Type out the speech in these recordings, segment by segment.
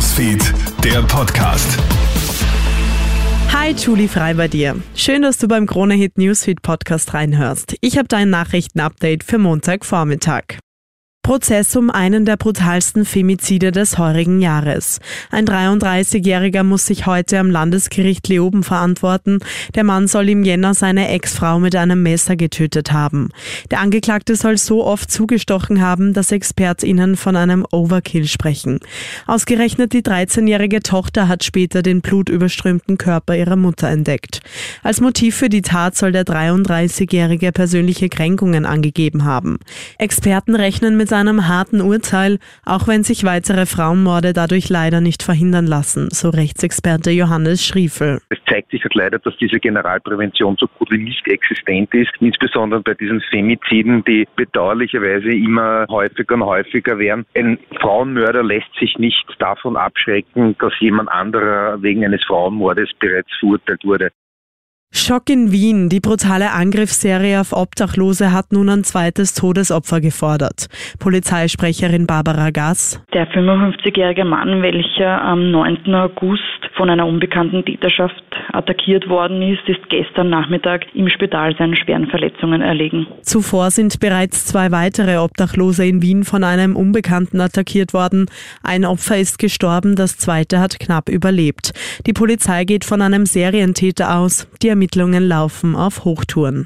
Newsfeed, der Podcast. Hi, Julie Frei bei dir. Schön, dass du beim Kronehit Newsfeed Podcast reinhörst. Ich habe dein Nachrichtenupdate für Montagvormittag. Prozess um einen der brutalsten Femizide des heurigen Jahres. Ein 33-Jähriger muss sich heute am Landesgericht Leoben verantworten. Der Mann soll im Jänner seine Ex-Frau mit einem Messer getötet haben. Der Angeklagte soll so oft zugestochen haben, dass ExpertInnen von einem Overkill sprechen. Ausgerechnet die 13-jährige Tochter hat später den blutüberströmten Körper ihrer Mutter entdeckt. Als Motiv für die Tat soll der 33-jährige persönliche Kränkungen angegeben haben. Experten rechnen mit einem harten Urteil, auch wenn sich weitere Frauenmorde dadurch leider nicht verhindern lassen, so Rechtsexperte Johannes Schriefel. Es zeigt sich halt leider, dass diese Generalprävention so gut wie nicht existent ist, insbesondere bei diesen Femiziden, die bedauerlicherweise immer häufiger und häufiger werden. Ein Frauenmörder lässt sich nicht davon abschrecken, dass jemand anderer wegen eines Frauenmordes bereits verurteilt wurde. Schock in Wien. Die brutale Angriffsserie auf Obdachlose hat nun ein zweites Todesopfer gefordert. Polizeisprecherin Barbara Gass. Der 55-jährige Mann, welcher am 9. August von einer unbekannten Täterschaft attackiert worden ist, ist gestern Nachmittag im Spital seinen schweren Verletzungen erlegen. Zuvor sind bereits zwei weitere Obdachlose in Wien von einem Unbekannten attackiert worden. Ein Opfer ist gestorben, das zweite hat knapp überlebt. Die Polizei geht von einem Serientäter aus. Die Ermittlungen laufen auf Hochtouren.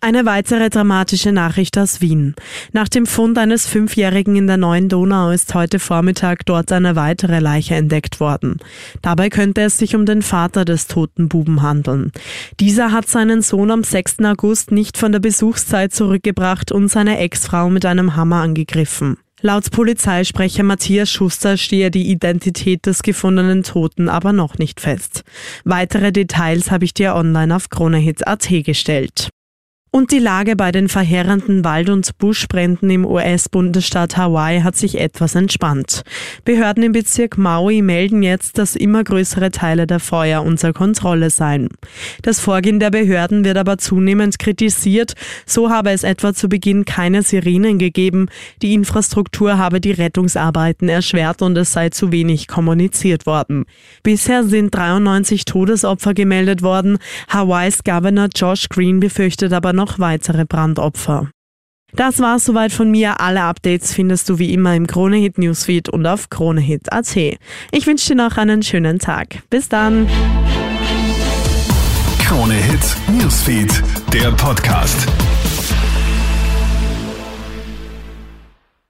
Eine weitere dramatische Nachricht aus Wien. Nach dem Fund eines Fünfjährigen in der neuen Donau ist heute Vormittag dort eine weitere Leiche entdeckt worden. Dabei könnte es sich um den Vater des toten Buben handeln. Dieser hat seinen Sohn am 6. August nicht von der Besuchszeit zurückgebracht und seine Ex-Frau mit einem Hammer angegriffen. Laut Polizeisprecher Matthias Schuster stehe die Identität des gefundenen Toten aber noch nicht fest. Weitere Details habe ich dir online auf kronehits.at gestellt. Und die Lage bei den verheerenden Wald- und Buschbränden im US-Bundesstaat Hawaii hat sich etwas entspannt. Behörden im Bezirk Maui melden jetzt, dass immer größere Teile der Feuer unter Kontrolle seien. Das Vorgehen der Behörden wird aber zunehmend kritisiert. So habe es etwa zu Beginn keine Sirenen gegeben. Die Infrastruktur habe die Rettungsarbeiten erschwert und es sei zu wenig kommuniziert worden. Bisher sind 93 Todesopfer gemeldet worden. Hawaiis Governor Josh Green befürchtet aber noch noch weitere Brandopfer. Das war's soweit von mir. Alle Updates findest du wie immer im Kronehit Newsfeed und auf kronehit.at. Ich wünsche dir noch einen schönen Tag. Bis dann. Kronehit Newsfeed, der Podcast.